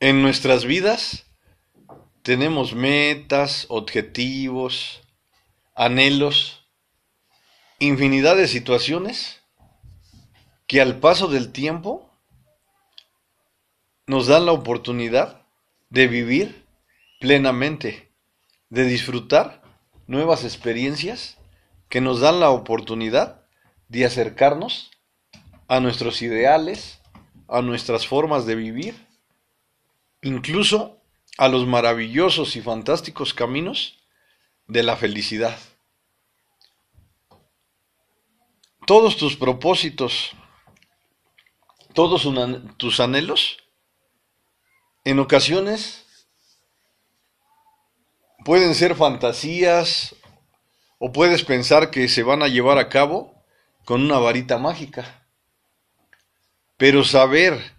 En nuestras vidas tenemos metas, objetivos, anhelos, infinidad de situaciones que al paso del tiempo nos dan la oportunidad de vivir plenamente, de disfrutar nuevas experiencias que nos dan la oportunidad de acercarnos a nuestros ideales, a nuestras formas de vivir, incluso a los maravillosos y fantásticos caminos de la felicidad. Todos tus propósitos, todos tus anhelos, en ocasiones pueden ser fantasías o puedes pensar que se van a llevar a cabo con una varita mágica. Pero saber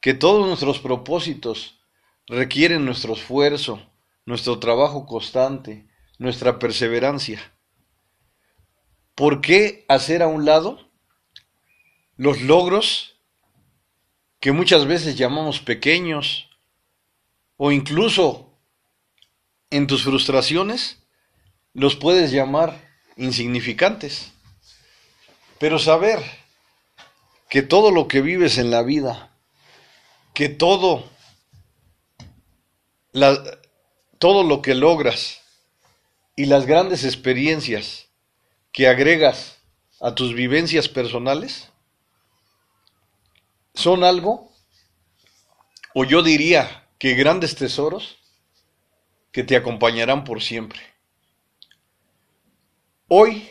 que todos nuestros propósitos requieren nuestro esfuerzo, nuestro trabajo constante, nuestra perseverancia. ¿Por qué hacer a un lado los logros que muchas veces llamamos pequeños o incluso en tus frustraciones los puedes llamar insignificantes? Pero saber que todo lo que vives en la vida, que todo, todo lo que logras y las grandes experiencias que agregas a tus vivencias personales, son algo, o yo diría que grandes tesoros que te acompañarán por siempre. Hoy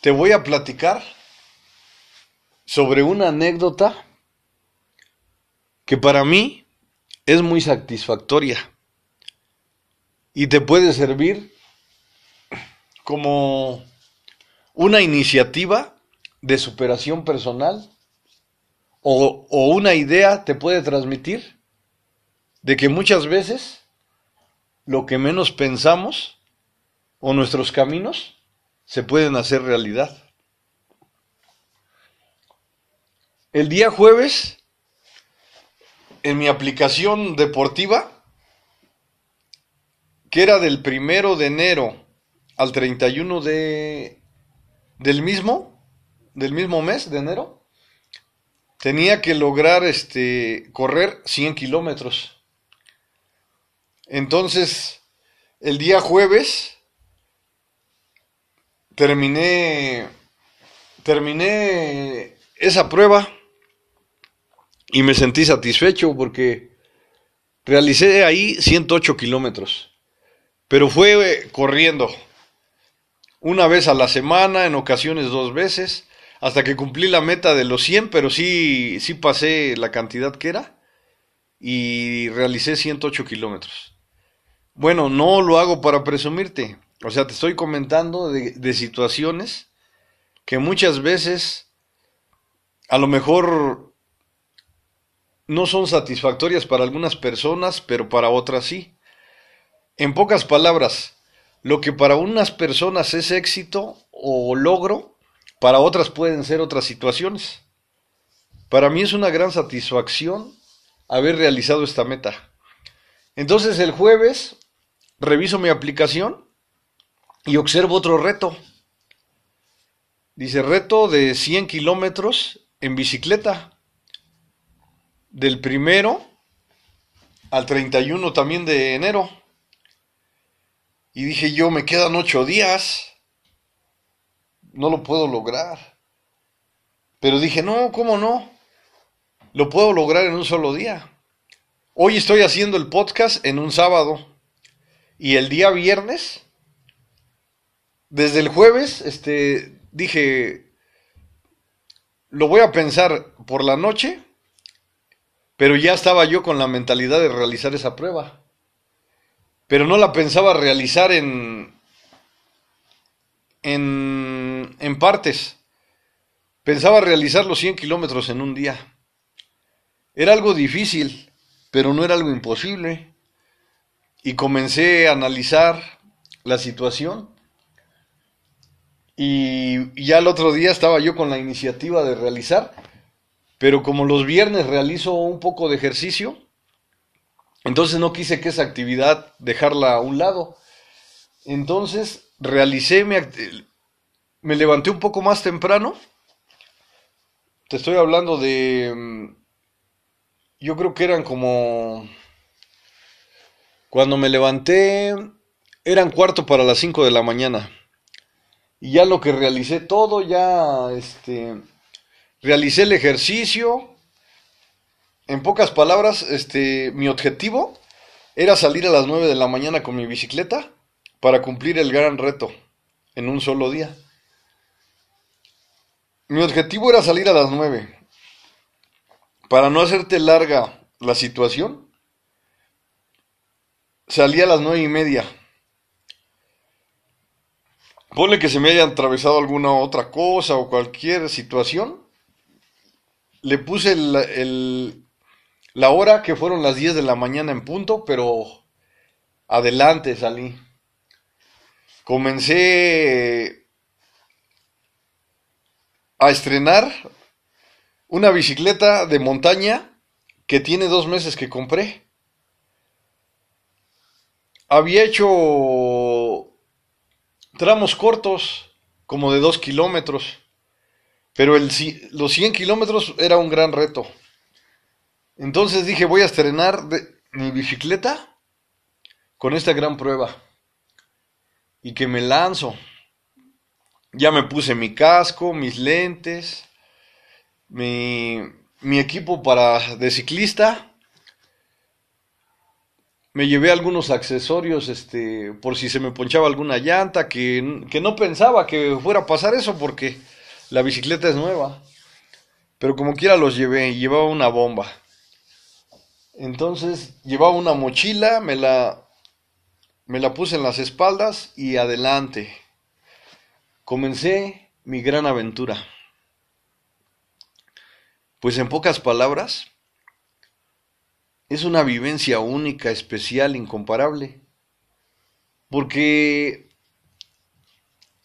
te voy a platicar sobre una anécdota que para mí es muy satisfactoria y te puede servir como una iniciativa de superación personal o, o, una idea te puede transmitir de que muchas veces lo que menos pensamos o nuestros caminos se pueden hacer realidad. El día jueves, en mi aplicación deportiva, que era del primero de enero al 31 de, del mismo, del mismo mes de enero, tenía que lograr este, correr 100 kilómetros. Entonces, el día jueves terminé, terminé esa prueba y me sentí satisfecho porque realicé ahí 108 kilómetros, pero fue eh, corriendo una vez a la semana, en ocasiones dos veces, hasta que cumplí la meta de los 100, pero sí, sí pasé la cantidad que era y realicé 108 kilómetros. Bueno, no lo hago para presumirte, o sea, te estoy comentando de, de situaciones que muchas veces a lo mejor no son satisfactorias para algunas personas, pero para otras sí. En pocas palabras, lo que para unas personas es éxito o logro, para otras pueden ser otras situaciones. Para mí es una gran satisfacción haber realizado esta meta. Entonces el jueves reviso mi aplicación y observo otro reto. Dice reto de 100 kilómetros en bicicleta del primero al 31 también de enero. Y dije yo, me quedan ocho días. No lo puedo lograr. Pero dije, no, ¿cómo no? Lo puedo lograr en un solo día. Hoy estoy haciendo el podcast en un sábado. Y el día viernes, desde el jueves, este, dije, lo voy a pensar por la noche pero ya estaba yo con la mentalidad de realizar esa prueba. Pero no la pensaba realizar en, en, en partes. Pensaba realizar los 100 kilómetros en un día. Era algo difícil, pero no era algo imposible. Y comencé a analizar la situación. Y ya el otro día estaba yo con la iniciativa de realizar pero como los viernes realizo un poco de ejercicio, entonces no quise que esa actividad dejarla a un lado. Entonces realicé, me, me levanté un poco más temprano. Te estoy hablando de, mm, yo creo que eran como, cuando me levanté, eran cuarto para las 5 de la mañana. Y ya lo que realicé todo, ya, este, realicé el ejercicio. En pocas palabras, este, mi objetivo era salir a las 9 de la mañana con mi bicicleta para cumplir el gran reto en un solo día. Mi objetivo era salir a las 9. Para no hacerte larga la situación, salí a las nueve y media. Ponle que se me haya atravesado alguna otra cosa o cualquier situación. Le puse la hora que fueron las 10 de la mañana en punto, pero adelante salí. Comencé a estrenar una bicicleta de montaña que tiene dos meses que compré. Había hecho tramos cortos, como de dos kilómetros, pero los 100 kilómetros era un gran reto. Entonces dije, voy a estrenar mi bicicleta con esta gran prueba y que me lanzo. Ya me puse mi casco, mis lentes, mi, mi equipo para de ciclista. Me llevé algunos accesorios este, por si se me ponchaba alguna llanta, que, que no pensaba que fuera a pasar eso porque la bicicleta es nueva. Pero como quiera los llevé, llevaba una bomba. Entonces llevaba una mochila, me la, me la puse en las espaldas y adelante. Comencé mi gran aventura. Pues en pocas palabras, es una vivencia única, especial, incomparable. Porque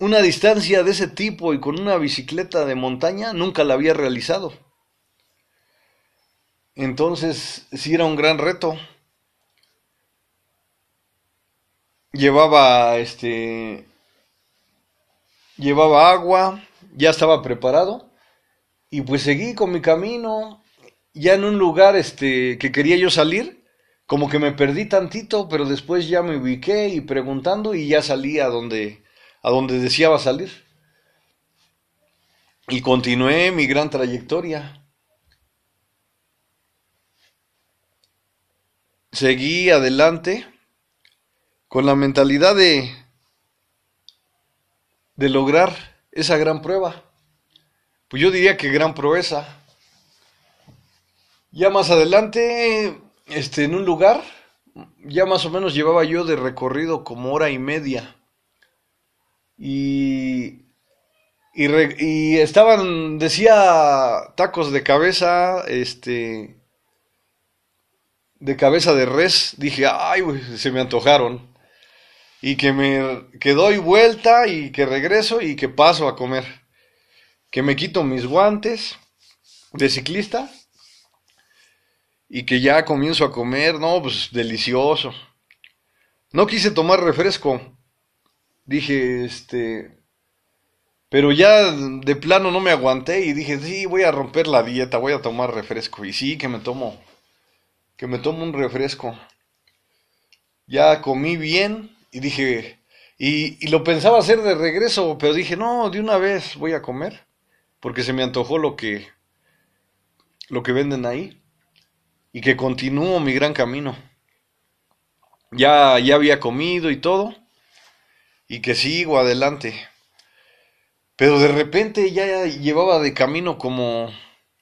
una distancia de ese tipo y con una bicicleta de montaña nunca la había realizado. Entonces, sí era un gran reto. Llevaba este llevaba agua, ya estaba preparado y pues seguí con mi camino, ya en un lugar este, que quería yo salir, como que me perdí tantito, pero después ya me ubiqué y preguntando y ya salí a donde, a donde deseaba salir. Y continué mi gran trayectoria. Seguí adelante con la mentalidad de, de lograr esa gran prueba pues yo diría que gran proeza. Ya más adelante, este, en un lugar, ya más o menos llevaba yo de recorrido como hora y media. Y, y, estaban, decía, tacos de cabeza, este, de cabeza de res. Dije, ay, se me antojaron. Y que me, que doy vuelta y que regreso y que paso a comer que me quito mis guantes de ciclista y que ya comienzo a comer, no, pues delicioso. No quise tomar refresco. Dije, este, pero ya de plano no me aguanté y dije, sí, voy a romper la dieta, voy a tomar refresco. Y sí, que me tomo, que me tomo un refresco. Ya comí bien y dije, y, y lo pensaba hacer de regreso, pero dije, no, de una vez voy a comer porque se me antojó lo que lo que venden ahí y que continúo mi gran camino. Ya ya había comido y todo y que sigo adelante. Pero de repente ya llevaba de camino como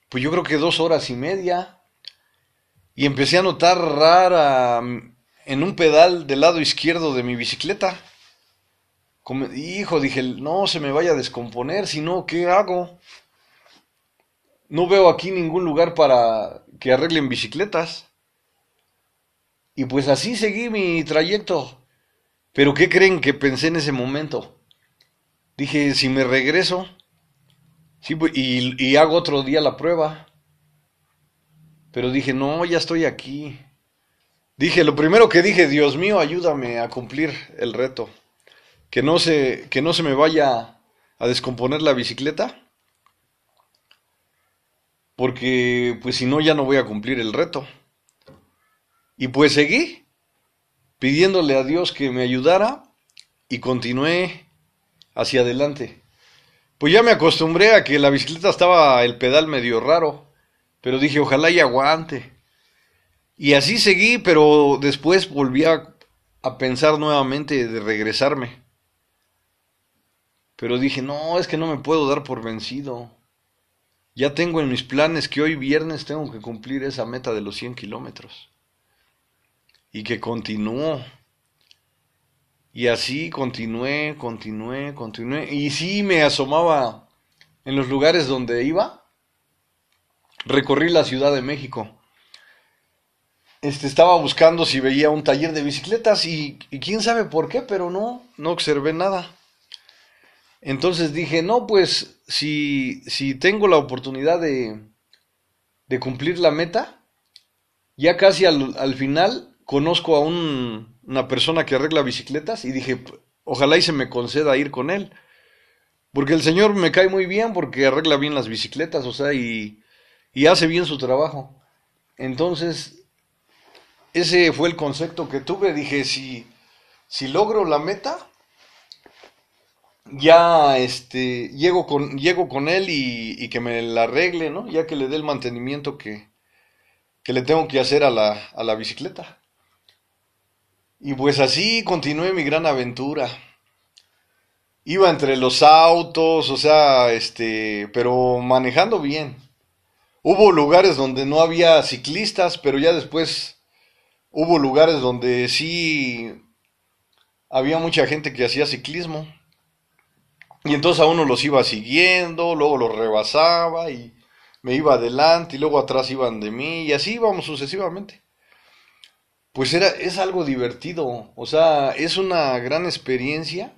pues yo creo que dos horas y media y empecé a notar rara en un pedal del lado izquierdo de mi bicicleta. Como, hijo, dije, no se me vaya a descomponer, si no, ¿qué hago? No veo aquí ningún lugar para que arreglen bicicletas. Y pues así seguí mi trayecto. Pero ¿qué creen que pensé en ese momento? Dije, si me regreso sí, y, y hago otro día la prueba, Pero dije, no, ya estoy aquí. Dije, lo primero que dije, Dios mío, ayúdame a cumplir el reto. Que no se, que no se me vaya a descomponer la bicicleta. Porque, pues si no, ya no voy a cumplir el reto. Y pues seguí pidiéndole a Dios que me ayudara y continué hacia adelante. Pues ya me acostumbré a que la bicicleta estaba el pedal medio raro, pero dije, ojalá y aguante. Y así seguí, pero después volví a, pensar nuevamente de regresarme. Pero dije, no, es que no me puedo dar por vencido. Ya tengo en mis planes que hoy viernes tengo que cumplir esa meta de los 100 kilómetros. Y que continúo. Y así continué, continué, continué. Y sí me asomaba en los lugares donde iba. Recorrí la Ciudad de México. Este, estaba buscando si veía un taller de bicicletas y, y quién sabe por qué, pero no, no observé nada. Entonces dije, no, pues si, si tengo la oportunidad de, de cumplir la meta, ya casi al, al final conozco a un, una persona que arregla bicicletas y dije, ojalá y se me conceda ir con él. Porque el señor me cae muy bien porque arregla bien las bicicletas, o sea, y, hace bien su trabajo. Entonces, ese fue el concepto que tuve. Dije, si, logro la meta, ya este, llego, con, él y, y, que me la arregle, ¿no? Ya que le dé el mantenimiento que, que le tengo que hacer a la, a la bicicleta. Y pues así continué mi gran aventura. Iba entre los autos, o sea, este, pero manejando bien. Hubo lugares donde no había ciclistas, pero ya después hubo lugares donde sí había mucha gente que hacía ciclismo. Y entonces a uno los iba siguiendo, luego los rebasaba y me iba adelante y luego atrás iban de mí y así íbamos sucesivamente pues era, es algo divertido, o sea, es una gran experiencia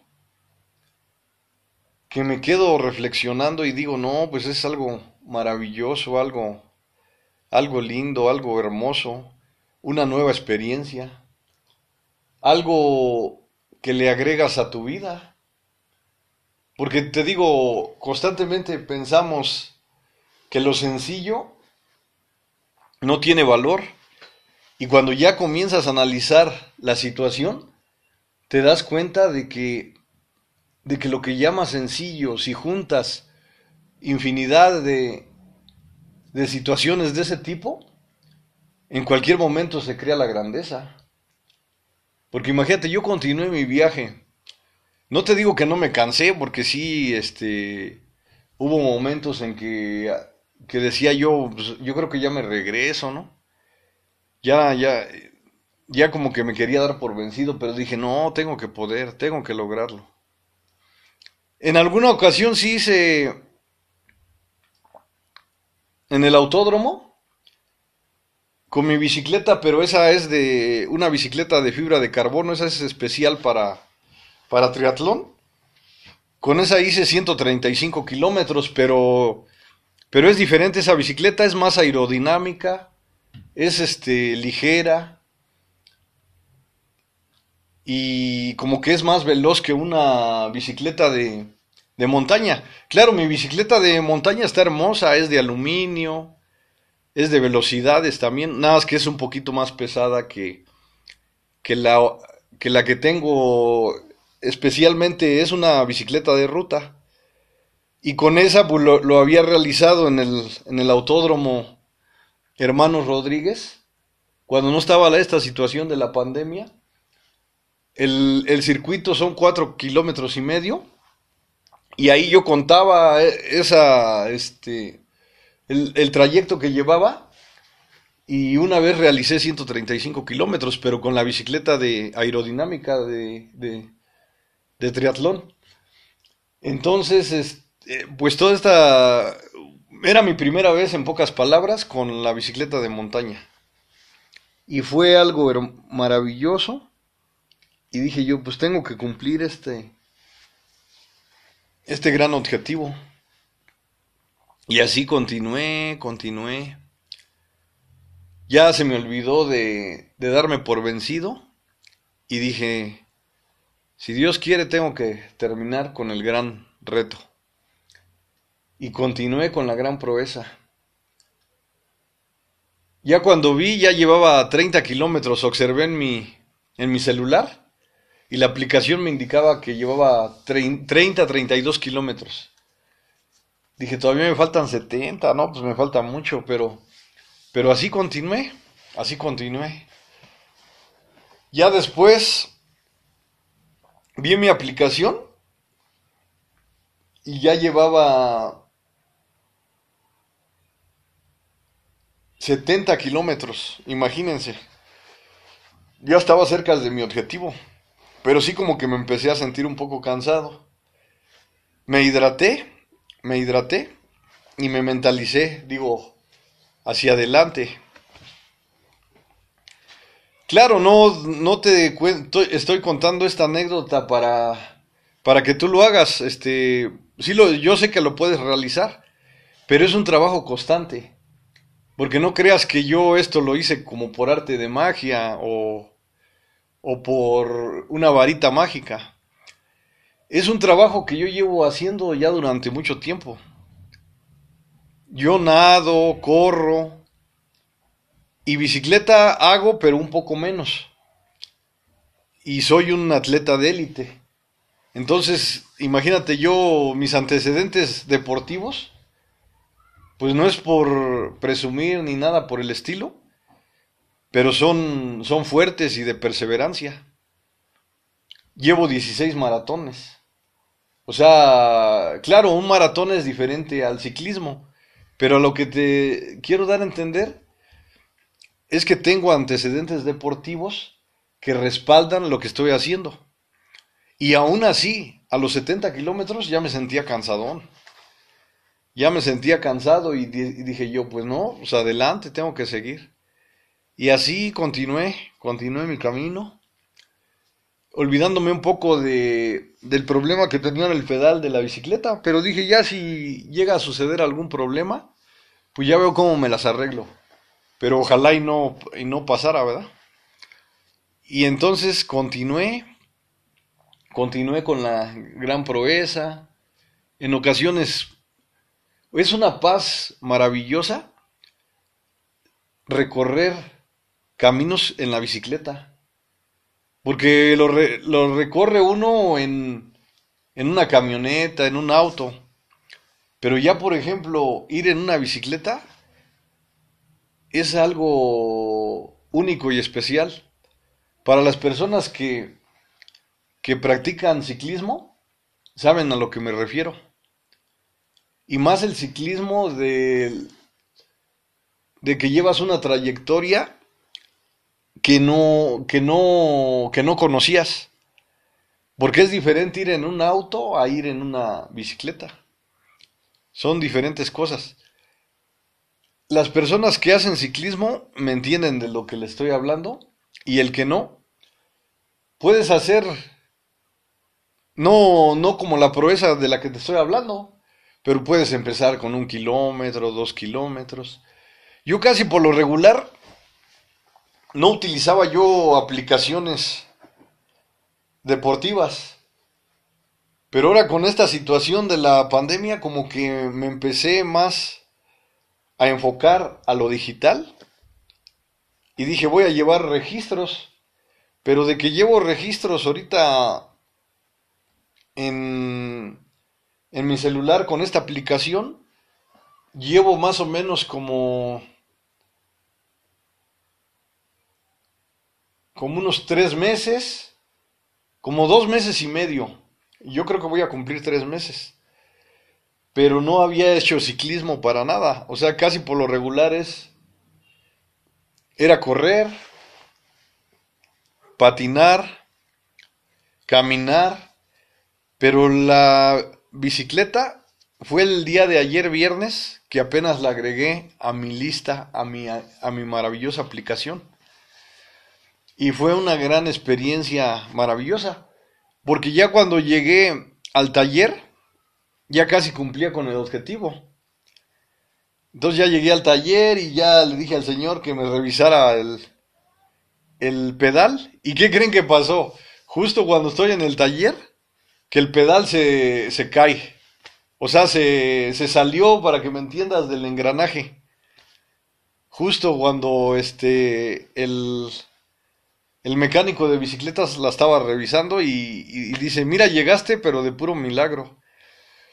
que me quedo reflexionando y digo, no, pues es algo maravilloso, algo, algo lindo, algo hermoso, una nueva experiencia, algo que le agregas a tu vida. Porque te digo, constantemente pensamos que lo sencillo no tiene valor y cuando ya comienzas a analizar la situación, te das cuenta de que, de que lo que llamas sencillo, si juntas infinidad de, de situaciones de ese tipo, en cualquier momento se crea la grandeza. Porque imagínate, yo continué mi viaje. No te digo que no me cansé, porque sí, este, hubo momentos en que, que decía yo, pues, yo creo que ya me regreso, ¿no? Ya, ya, ya como que me quería dar por vencido, pero dije, no, tengo que poder, tengo que lograrlo. En alguna ocasión sí hice en el autódromo con mi bicicleta, pero esa es de una bicicleta de fibra de carbono, esa es especial para, para triatlón. Con esa hice 135 kilómetros, pero, pero es diferente esa bicicleta, es más aerodinámica, es este ligera y como que es más veloz que una bicicleta de, de montaña. Claro, mi bicicleta de montaña está hermosa, es de aluminio, es de velocidades también, nada más que es un poquito más pesada que, que, la, que la que tengo especialmente es una bicicleta de ruta. Y con esa pues, lo, había realizado en el, en el autódromo hermanos Rodríguez, cuando no estaba esta situación de la pandemia, el, el circuito son cuatro kilómetros y medio, y ahí yo contaba eh, esa, este, el, el trayecto que llevaba, y una vez realicé 135 kilómetros, pero con la bicicleta de aerodinámica de, de, de triatlón. Entonces, este, pues toda esta era mi primera vez, en pocas palabras, con la bicicleta de montaña. Y fue algo maravilloso. Y dije yo, pues tengo que cumplir este, este gran objetivo. Y así continué, continué. ya se me olvidó de, de darme por vencido y dije, si Dios quiere tengo que terminar con el gran reto. Y continué con la gran proeza. Ya cuando vi, ya llevaba 30 kilómetros, observé en mi, en mi celular y la aplicación me indicaba que llevaba 30, 32 kilómetros. Dije, todavía me faltan 70, no, pues me falta mucho, pero, pero así continué, así continué. Ya después vi mi aplicación y ya llevaba 70 kilómetros, imagínense. Ya estaba cerca de mi objetivo, pero sí como que me empecé a sentir un poco cansado. Me hidraté, me hidraté y me mentalicé, digo, hacia adelante. Claro, no, no te estoy contando esta anécdota para, para que tú lo hagas. Este, sí lo, yo sé que lo puedes realizar, pero es un trabajo constante. Porque no creas que yo esto lo hice como por arte de magia o, o por una varita mágica. Es un trabajo que yo llevo haciendo ya durante mucho tiempo. Yo nado, corro, y bicicleta hago, pero un poco menos. Y soy un atleta de élite. Entonces, imagínate yo, mis antecedentes deportivos, pues no es por presumir ni nada por el estilo, pero son, son fuertes y de perseverancia. Llevo 16 maratones. O sea, claro, un maratón es diferente al ciclismo, pero lo que te quiero dar a entender es que tengo antecedentes deportivos que respaldan lo que estoy haciendo. Y aún así, a los 70 kilómetros ya me sentía cansadón. Ya me sentía cansado y, dije yo, pues no, pues adelante, tengo que seguir. Y así continué, continué mi camino, olvidándome un poco de, del problema que tenía en el pedal de la bicicleta, pero dije ya si llega a suceder algún problema, pues ya veo cómo me las arreglo pero ojalá y no, y no pasara, ¿verdad? Y entonces continué, continué con la gran proeza, en ocasiones es una paz maravillosa recorrer caminos en la bicicleta, porque lo, recorre uno en, en una camioneta, en un auto, pero ya por ejemplo ir en una bicicleta es algo único y especial. Para las personas que, que practican ciclismo, saben a lo que me refiero. Y más el ciclismo de, de que llevas una trayectoria que no, que no, que no conocías. Porque es diferente ir en un auto a ir en una bicicleta. Son diferentes cosas las personas que hacen ciclismo me entienden de lo que le estoy hablando y el que no, puedes hacer, no, no como la proeza de la que te estoy hablando, pero puedes empezar con un kilómetro, dos kilómetros. Yo casi por lo regular no utilizaba yo aplicaciones deportivas. Pero ahora con esta situación de la pandemia como que me empecé más a enfocar a lo digital y dije voy a llevar registros, pero de que llevo registros ahorita en, en mi celular con esta aplicación, llevo más o menos como como unos tres meses, como dos meses y medio. Yo creo que voy a cumplir tres meses pero no había hecho ciclismo para nada. O sea, casi por lo regular es, era correr, patinar, caminar, pero la bicicleta fue el día de ayer viernes que apenas la agregué a mi lista, a mi, a mi maravillosa aplicación. Y fue una gran experiencia maravillosa, porque ya cuando llegué al taller, ya casi cumplía con el objetivo. Entonces ya llegué al taller y ya le dije al señor que me revisara el, el pedal. ¿Y qué creen que pasó? Justo cuando estoy en el taller, que el pedal se, se cae. O sea, se, se salió, para que me entiendas, del engranaje. Justo cuando este, el, el mecánico de bicicletas la estaba revisando y, y, dice, mira, llegaste, pero de puro milagro.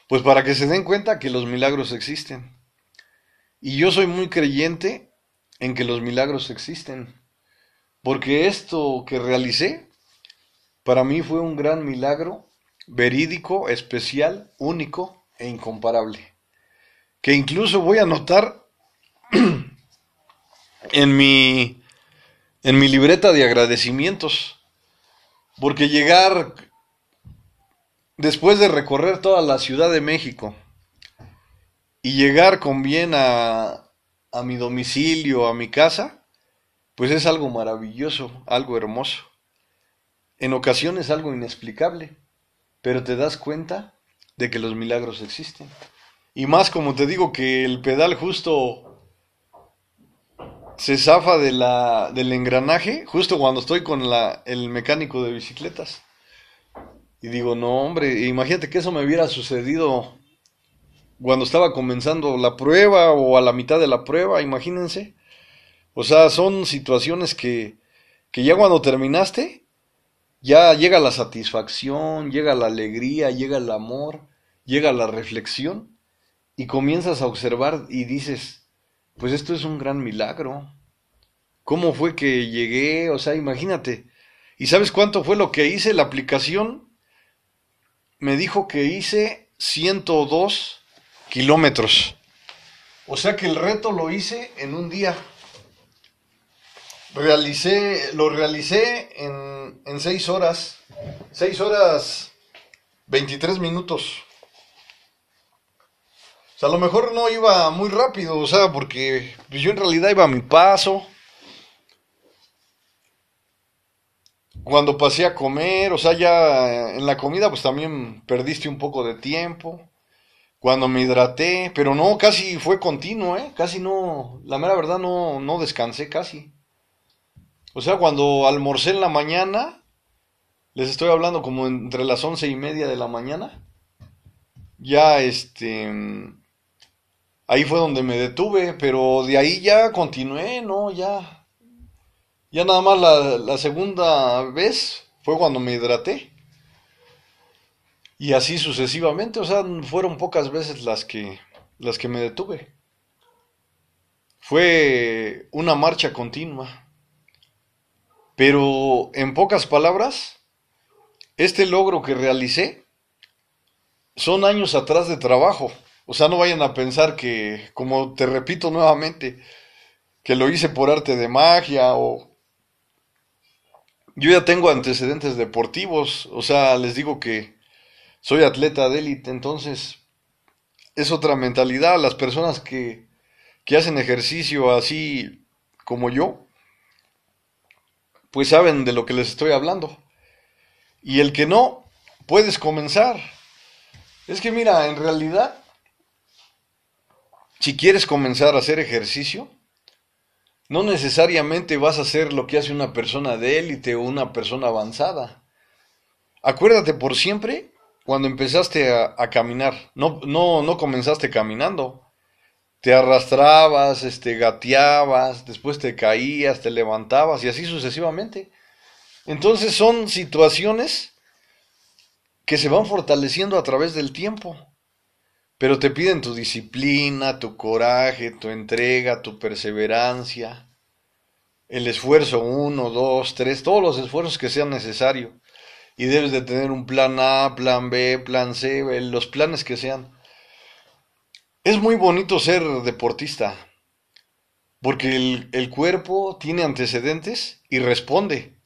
Pues para que se den cuenta que los milagros existen. Y yo soy muy creyente en que los milagros existen. Porque esto que realicé, para mí fue un gran milagro, verídico, especial, único e incomparable. Que incluso voy a notar en mi, en mi libreta de agradecimientos. Porque llegar, después de recorrer toda la Ciudad de México, y llegar con bien a, a mi domicilio, a mi casa, pues es algo maravilloso, algo hermoso. En ocasiones algo inexplicable, pero te das cuenta de que los milagros existen. Y más como te digo que el pedal justo se zafa del engranaje justo cuando estoy con la, el mecánico de bicicletas. Y digo, no, hombre, imagínate que eso me hubiera sucedido cuando estaba comenzando la prueba o a la mitad de la prueba, imagínense. O sea, son situaciones que, que ya cuando terminaste, ya llega la satisfacción, llega la alegría, llega el amor, llega la reflexión y comienzas a observar y dices, pues esto es un gran milagro. ¿Cómo fue que llegué? O sea, imagínate. ¿Y sabes cuánto fue lo que hice? La aplicación me dijo que hice 102 kilómetros. O sea que el reto lo hice en un día. Realicé, lo realicé en, en 6 horas. 6 horas 23 minutos. O sea, a lo mejor no iba muy rápido, o sea, porque yo en realidad iba a mi paso. Cuando pasé a comer, o sea, ya en la comida pues también perdiste un poco de tiempo. Cuando me hidraté, pero no, casi fue continuo, ¿eh? Casi no, la mera verdad no, no descansé casi. O sea, cuando almorcé en la mañana, les estoy hablando como entre las once y media de la mañana, ya este ahí fue donde me detuve, pero de ahí ya continué, ¿no? Ya, ya nada más la, segunda vez fue cuando me hidraté. Y así sucesivamente, o sea, fueron pocas veces las que, las que me detuve. Fue una marcha continua. Pero en pocas palabras, este logro que realicé son años atrás de trabajo. O sea, no vayan a pensar que, como te repito nuevamente, que lo hice por arte de magia o... Yo ya tengo antecedentes deportivos, o sea, les digo que soy atleta de élite, entonces es otra mentalidad. Las personas que, que hacen ejercicio así como yo, pues saben de lo que les estoy hablando. Y el que no, puedes comenzar. Es que mira, en realidad si quieres comenzar a hacer ejercicio, no necesariamente vas a hacer lo que hace una persona de élite o una persona avanzada. Acuérdate por siempre cuando empezaste a, caminar. No, no, no comenzaste caminando. Te arrastrabas, este, gateabas, después te caías, te levantabas y así sucesivamente. Entonces son situaciones que se van fortaleciendo a través del tiempo pero te piden tu disciplina, tu coraje, tu entrega, tu perseverancia, el esfuerzo uno, dos, tres, todos los esfuerzos que sean necesarios. Y debes de tener un plan A, plan B, plan C, los planes que sean. Es muy bonito ser deportista, porque el, cuerpo tiene antecedentes y responde.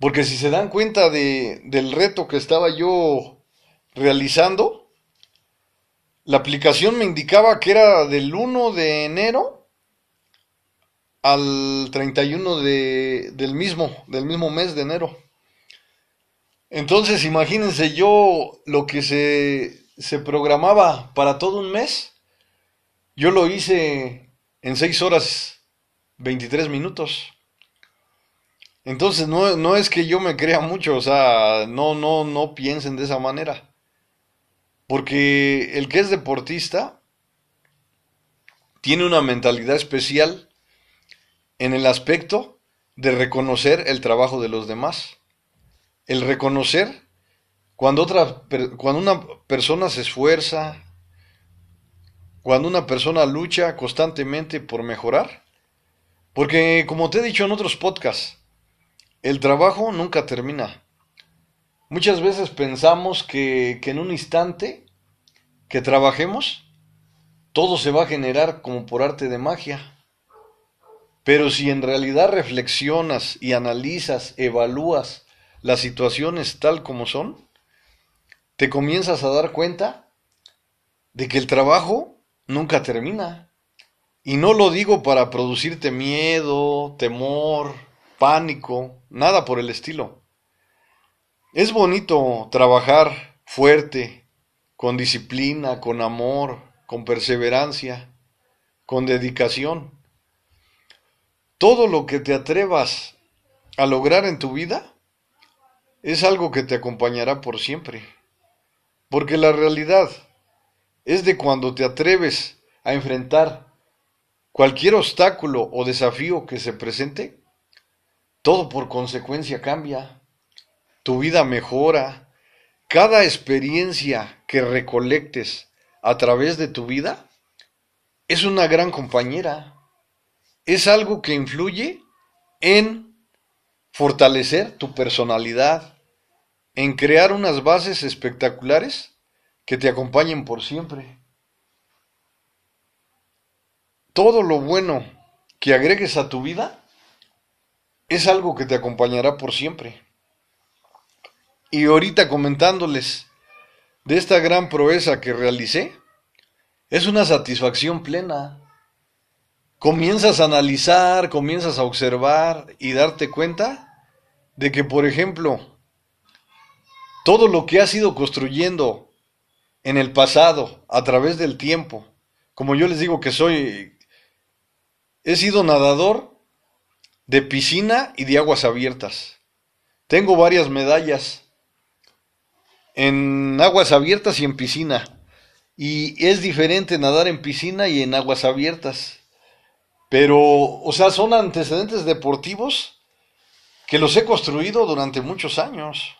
Porque si se dan cuenta de, del reto que estaba yo realizando, la aplicación me indicaba que era del 1 de enero al 31 de, del, mismo, del mismo mes de enero. Entonces, imagínense yo lo que se, se programaba para todo un mes. yo lo hice en 6 horas 23 minutos. Entonces no, no, es que yo me crea mucho, o sea, no, no, no piensen de esa manera. Porque el que es deportista tiene una mentalidad especial en el aspecto de reconocer el trabajo de los demás. El reconocer cuando, otra, cuando una persona se esfuerza, cuando una persona lucha constantemente por mejorar. Porque como te he dicho en otros podcasts, el trabajo nunca termina. Muchas veces pensamos que, que en un instante que trabajemos, todo se va a generar como por arte de magia. Pero si en realidad reflexionas y analizas, evalúas las situaciones tal como son, te comienzas a dar cuenta de que el trabajo nunca termina. Y no lo digo para producirte miedo, temor, pánico, nada por el estilo. Es bonito trabajar fuerte, con disciplina, con amor, con perseverancia, con dedicación. Todo lo que te atrevas a lograr en tu vida es algo que te acompañará por siempre. Porque la realidad es de cuando te atreves a enfrentar cualquier obstáculo o desafío que se presente, todo por consecuencia cambia, tu vida mejora, cada experiencia que recolectes a través de tu vida es una gran compañera. Es algo que influye en fortalecer tu personalidad, en crear unas bases espectaculares que te acompañen por siempre. Todo lo bueno que agregues a tu vida es algo que te acompañará por siempre. Y ahorita comentándoles de esta gran proeza que realicé, es una satisfacción plena. Comienzas a analizar, comienzas a observar y darte cuenta de que, por ejemplo, todo lo que has ido construyendo en el pasado, a través del tiempo, como yo les digo que soy, he sido nadador de piscina y de aguas abiertas. Tengo varias medallas en aguas abiertas y en piscina. Y es diferente nadar en piscina y en aguas abiertas. Pero, o sea, son antecedentes deportivos que los he construido durante muchos años.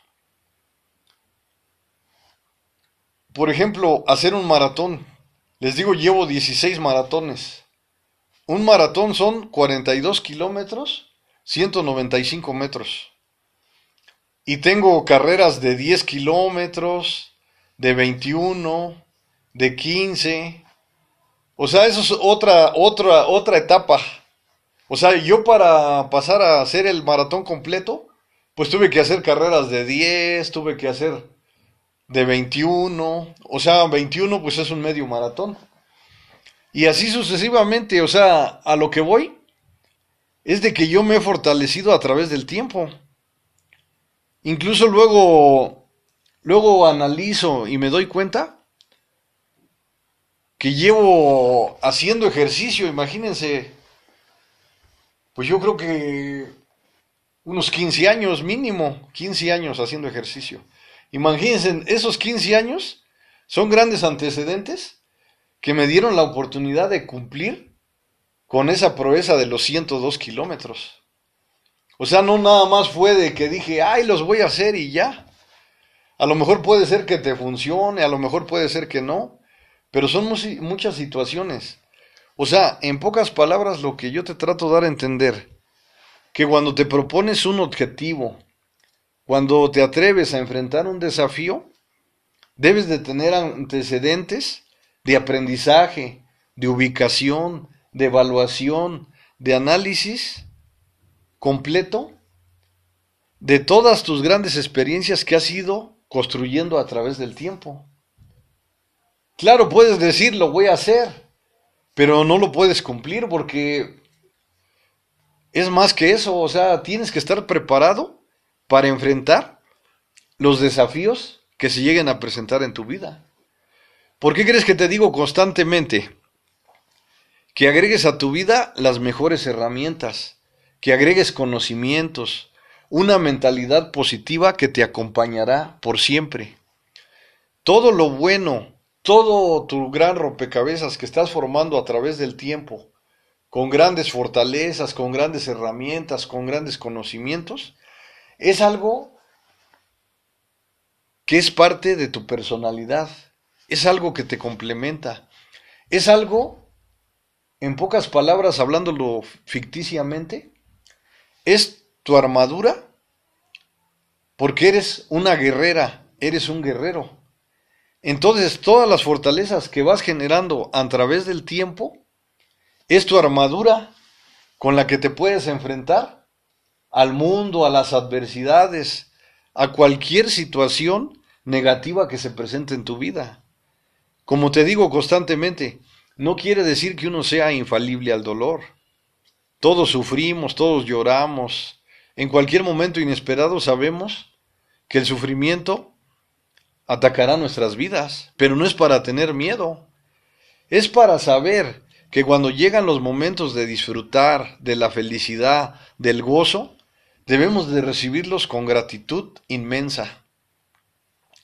Por ejemplo, hacer un maratón. Les digo, llevo 16 maratones. Un maratón son 42 kilómetros, 195 metros. Y tengo carreras de 10 kilómetros, de 21, de 15. O sea, eso es otra, otra, otra etapa. O sea, yo para pasar a hacer el maratón completo, pues tuve que hacer carreras de 10, tuve que hacer de 21. O sea, 21 pues es un medio maratón. Y así sucesivamente, o sea, a lo que voy es de que yo me he fortalecido a través del tiempo. Incluso luego, luego analizo y me doy cuenta que llevo haciendo ejercicio, imagínense, pues yo creo que unos 15 años mínimo, 15 años haciendo ejercicio. Imagínense, esos 15 años son grandes antecedentes que me dieron la oportunidad de cumplir con esa proeza de los 102 kilómetros. O sea, no nada más fue de que dije, ay, los voy a hacer y ya. A lo mejor puede ser que te funcione, a lo mejor puede ser que no, pero son muchas situaciones. O sea, en pocas palabras, lo que yo te trato de dar a entender, que cuando te propones un objetivo, cuando te atreves a enfrentar un desafío, debes de tener antecedentes de aprendizaje, de ubicación, de evaluación, de análisis completo de todas tus grandes experiencias que has ido construyendo a través del tiempo. Claro, puedes decir, lo voy a hacer, pero no lo puedes cumplir porque es más que eso, o sea, tienes que estar preparado para enfrentar los desafíos que se lleguen a presentar en tu vida. ¿Por qué crees que te digo constantemente que agregues a tu vida las mejores herramientas, que agregues conocimientos, una mentalidad positiva que te acompañará por siempre. Todo lo bueno, todo tu gran rompecabezas que estás formando a través del tiempo, con grandes fortalezas, con grandes herramientas, con grandes conocimientos, es algo que es parte de tu personalidad, es algo que te complementa, es algo, en pocas palabras, hablándolo ficticiamente, es tu armadura, porque eres una guerrera, eres un guerrero. Entonces, todas las fortalezas que vas generando a través del tiempo, es tu armadura con la que te puedes enfrentar al mundo, a las adversidades, a cualquier situación negativa que se presente en tu vida. Como te digo constantemente, no quiere decir que uno sea infalible al dolor. Todos sufrimos, todos lloramos. En cualquier momento inesperado sabemos que el sufrimiento atacará nuestras vidas, pero no es para tener miedo. Es para saber que cuando llegan los momentos de disfrutar de la felicidad, del gozo, debemos de recibirlos con gratitud inmensa.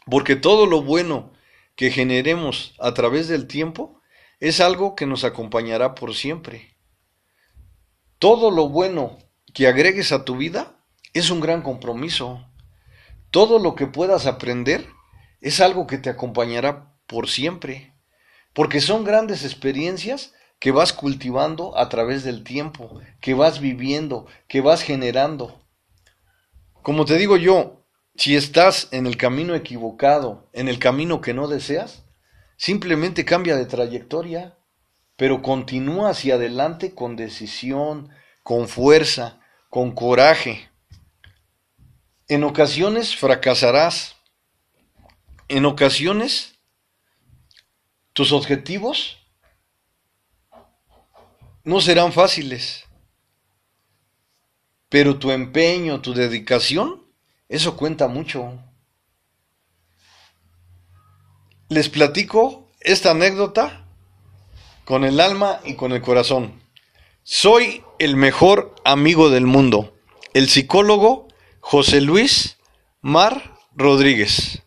Porque todo lo bueno que generemos a través del tiempo es algo que nos acompañará por siempre. Todo lo bueno que agregues a tu vida es un gran compromiso. Todo lo que puedas aprender es algo que te acompañará por siempre. Porque son grandes experiencias que vas cultivando a través del tiempo, que vas viviendo, que vas generando. Como te digo yo, si estás en el camino equivocado, en el camino que no deseas, simplemente cambia de trayectoria, pero continúa hacia adelante con decisión, con fuerza, con coraje. En ocasiones fracasarás, en ocasiones tus objetivos no serán fáciles, pero tu empeño, tu dedicación, eso cuenta mucho. Les platico esta anécdota con el alma y con el corazón. Soy el mejor amigo del mundo, el psicólogo José Luis Mar Rodríguez.